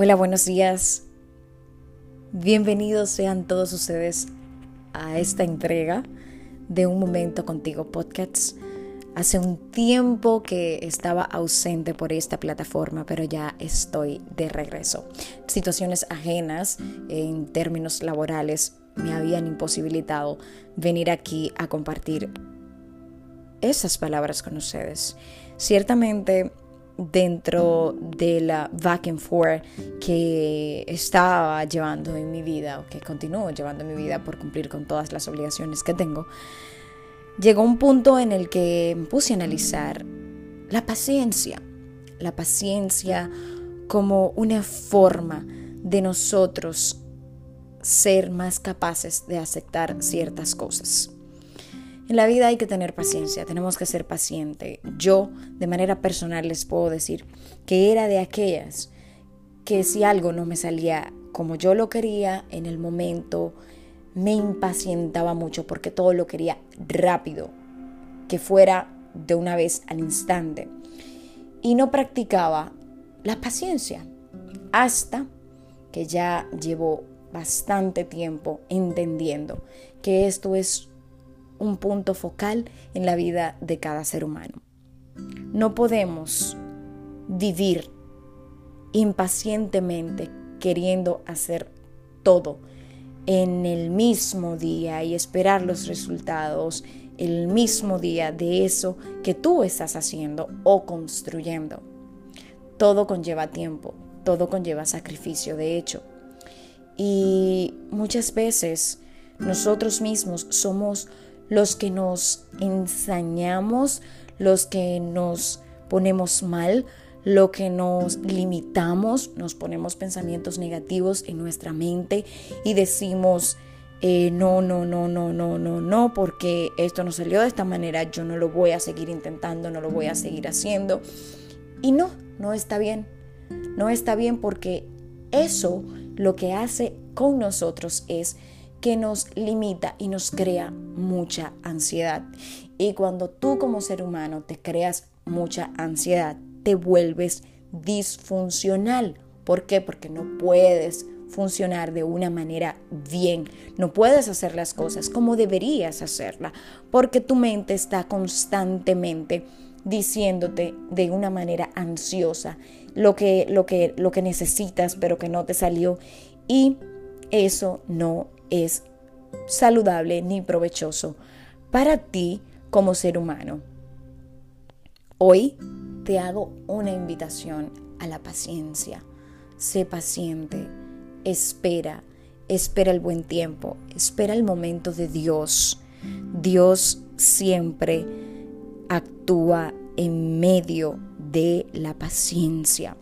Hola, buenos días. Bienvenidos sean todos ustedes a esta entrega de Un Momento Contigo Podcasts. Hace un tiempo que estaba ausente por esta plataforma, pero ya estoy de regreso. Situaciones ajenas en términos laborales me habían imposibilitado venir aquí a compartir esas palabras con ustedes. Ciertamente dentro de la back and forth que estaba llevando en mi vida o que continúo llevando en mi vida por cumplir con todas las obligaciones que tengo, llegó un punto en el que me puse a analizar la paciencia, la paciencia como una forma de nosotros ser más capaces de aceptar ciertas cosas. En la vida hay que tener paciencia, tenemos que ser pacientes. Yo, de manera personal, les puedo decir que era de aquellas que si algo no me salía como yo lo quería en el momento, me impacientaba mucho porque todo lo quería rápido, que fuera de una vez al instante. Y no practicaba la paciencia hasta que ya llevo bastante tiempo entendiendo que esto es un punto focal en la vida de cada ser humano. No podemos vivir impacientemente queriendo hacer todo en el mismo día y esperar los resultados el mismo día de eso que tú estás haciendo o construyendo. Todo conlleva tiempo, todo conlleva sacrificio, de hecho. Y muchas veces nosotros mismos somos los que nos ensañamos, los que nos ponemos mal, lo que nos limitamos, nos ponemos pensamientos negativos en nuestra mente y decimos, no, no, no, no, no, no, no, porque esto no salió de esta manera, yo no lo voy a seguir intentando, no lo voy a seguir haciendo. Y no, no está bien. No está bien porque eso lo que hace con nosotros es que nos limita y nos crea mucha ansiedad. Y cuando tú como ser humano te creas mucha ansiedad, te vuelves disfuncional. ¿Por qué? Porque no puedes funcionar de una manera bien. No puedes hacer las cosas como deberías hacerla, porque tu mente está constantemente diciéndote de una manera ansiosa lo que, lo que, lo que necesitas, pero que no te salió. Y eso no es saludable ni provechoso para ti como ser humano. Hoy te hago una invitación a la paciencia. Sé paciente, espera, espera el buen tiempo, espera el momento de Dios. Dios siempre actúa en medio de la paciencia.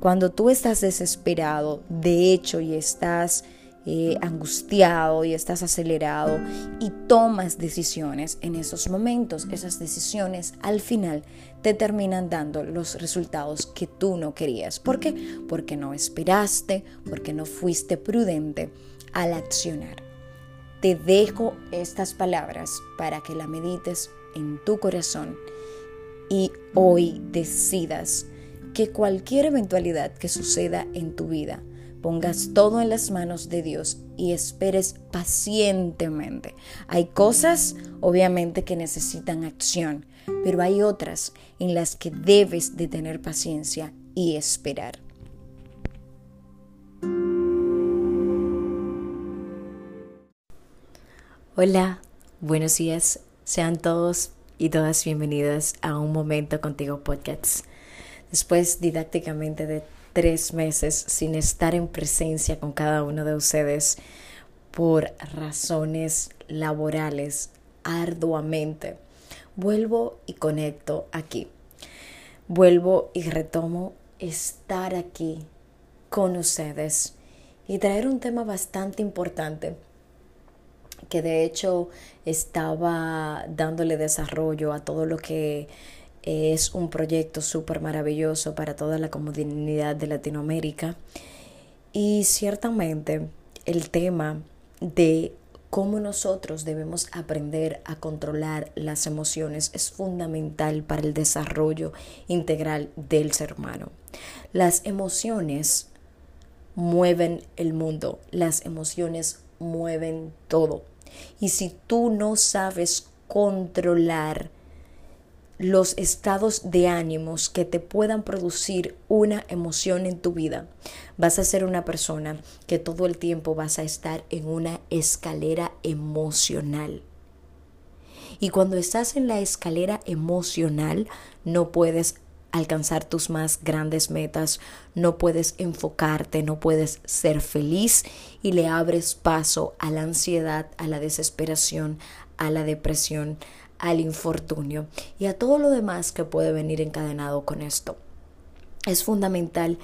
Cuando tú estás desesperado, de hecho, y estás eh, angustiado y estás acelerado y tomas decisiones en esos momentos, esas decisiones al final te terminan dando los resultados que tú no querías. ¿Por qué? Porque no esperaste, porque no fuiste prudente al accionar. Te dejo estas palabras para que la medites en tu corazón y hoy decidas que cualquier eventualidad que suceda en tu vida, pongas todo en las manos de Dios y esperes pacientemente. Hay cosas, obviamente, que necesitan acción, pero hay otras en las que debes de tener paciencia y esperar. Hola, buenos días. Sean todos y todas bienvenidas a Un Momento Contigo Podcast. Después didácticamente de tres meses sin estar en presencia con cada uno de ustedes por razones laborales arduamente. Vuelvo y conecto aquí. Vuelvo y retomo estar aquí con ustedes y traer un tema bastante importante que de hecho estaba dándole desarrollo a todo lo que es un proyecto súper maravilloso para toda la comunidad de Latinoamérica. Y ciertamente el tema de cómo nosotros debemos aprender a controlar las emociones es fundamental para el desarrollo integral del ser humano. Las emociones mueven el mundo, las emociones mueven todo. Y si tú no sabes controlar los estados de ánimos que te puedan producir una emoción en tu vida, vas a ser una persona que todo el tiempo vas a estar en una escalera emocional. Y cuando estás en la escalera emocional, no puedes alcanzar tus más grandes metas, no puedes enfocarte, no puedes ser feliz y le abres paso a la ansiedad, a la desesperación, a la depresión, al infortunio y a todo lo demás que puede venir encadenado con esto. Es fundamental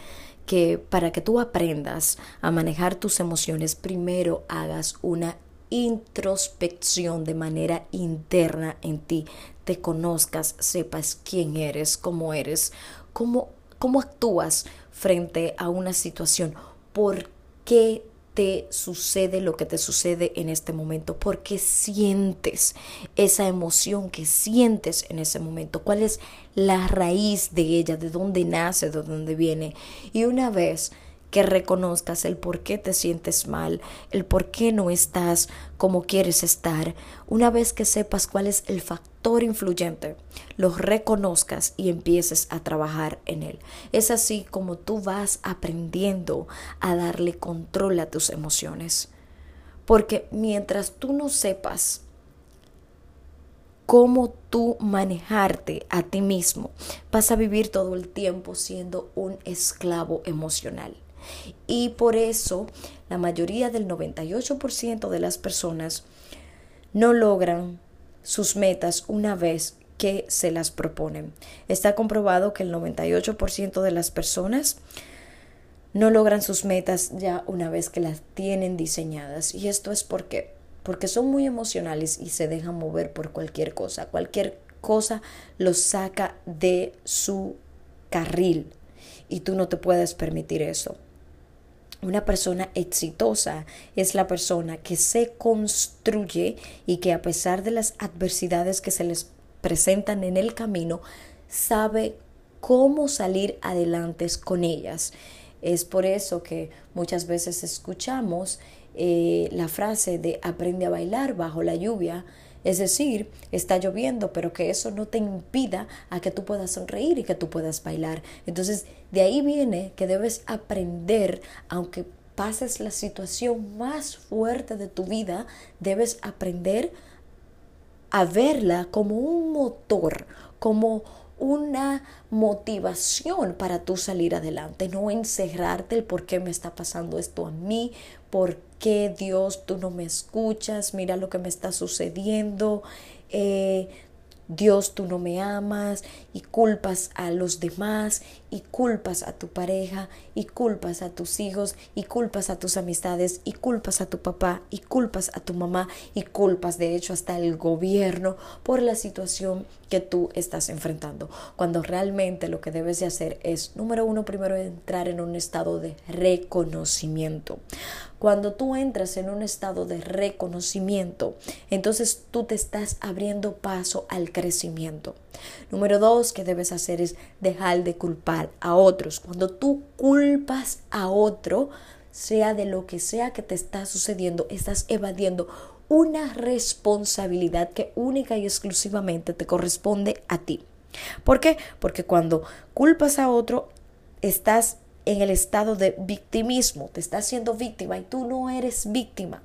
que para que tú aprendas a manejar tus emociones, primero hagas una introspección de manera interna en ti, te conozcas, sepas quién eres, cómo eres, cómo, cómo actúas frente a una situación, por qué te sucede lo que te sucede en este momento? ¿Por qué sientes esa emoción que sientes en ese momento? ¿Cuál es la raíz de ella? ¿De dónde nace? ¿De dónde viene? Y una vez que reconozcas el por qué te sientes mal, el por qué no estás como quieres estar, una vez que sepas cuál es el factor influyente, lo reconozcas y empieces a trabajar en él. Es así como tú vas aprendiendo a darle control a tus emociones. Porque mientras tú no sepas cómo tú manejarte a ti mismo, vas a vivir todo el tiempo siendo un esclavo emocional. Y por eso la mayoría del 98% de las personas no logran sus metas una vez que se las proponen. Está comprobado que el 98% de las personas no logran sus metas ya una vez que las tienen diseñadas. Y esto es porque porque son muy emocionales y se dejan mover por cualquier cosa. Cualquier cosa los saca de su carril y tú no te puedes permitir eso. Una persona exitosa es la persona que se construye y que a pesar de las adversidades que se les presentan en el camino, sabe cómo salir adelante con ellas. Es por eso que muchas veces escuchamos eh, la frase de aprende a bailar bajo la lluvia, es decir, está lloviendo, pero que eso no te impida a que tú puedas sonreír y que tú puedas bailar. Entonces, de ahí viene que debes aprender, aunque pases la situación más fuerte de tu vida, debes aprender a verla como un motor, como una motivación para tú salir adelante, no encerrarte el por qué me está pasando esto a mí, por qué Dios tú no me escuchas, mira lo que me está sucediendo, eh, Dios tú no me amas y culpas a los demás y culpas a tu pareja y culpas a tus hijos y culpas a tus amistades y culpas a tu papá y culpas a tu mamá y culpas de hecho hasta el gobierno por la situación que tú estás enfrentando. Cuando realmente lo que debes de hacer es, número uno, primero entrar en un estado de reconocimiento. Cuando tú entras en un estado de reconocimiento, entonces tú te estás abriendo paso al crecimiento. Número dos que debes hacer es dejar de culpar a otros. Cuando tú culpas a otro, sea de lo que sea que te está sucediendo, estás evadiendo una responsabilidad que única y exclusivamente te corresponde a ti. ¿Por qué? Porque cuando culpas a otro, estás en el estado de victimismo, te estás siendo víctima y tú no eres víctima.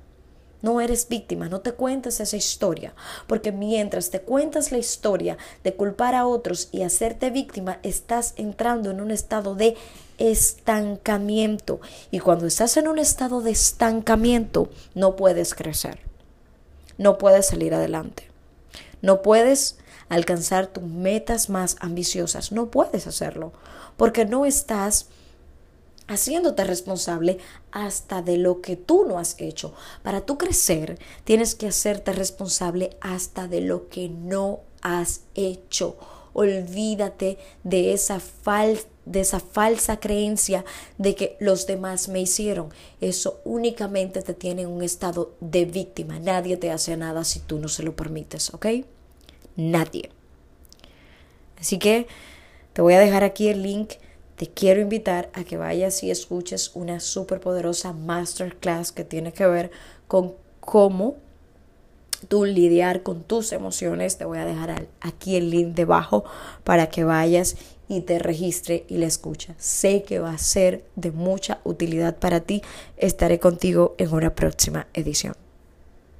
No eres víctima, no te cuentas esa historia, porque mientras te cuentas la historia de culpar a otros y hacerte víctima, estás entrando en un estado de estancamiento. Y cuando estás en un estado de estancamiento, no puedes crecer, no puedes salir adelante, no puedes alcanzar tus metas más ambiciosas, no puedes hacerlo, porque no estás haciéndote responsable hasta de lo que tú no has hecho. Para tú crecer, tienes que hacerte responsable hasta de lo que no has hecho. Olvídate de esa, de esa falsa creencia de que los demás me hicieron. Eso únicamente te tiene en un estado de víctima. Nadie te hace nada si tú no se lo permites, ¿ok? Nadie. Así que te voy a dejar aquí el link te quiero invitar a que vayas y escuches una súper poderosa masterclass que tiene que ver con cómo tú lidiar con tus emociones. Te voy a dejar aquí el link debajo para que vayas y te registre y la escucha. Sé que va a ser de mucha utilidad para ti. Estaré contigo en una próxima edición.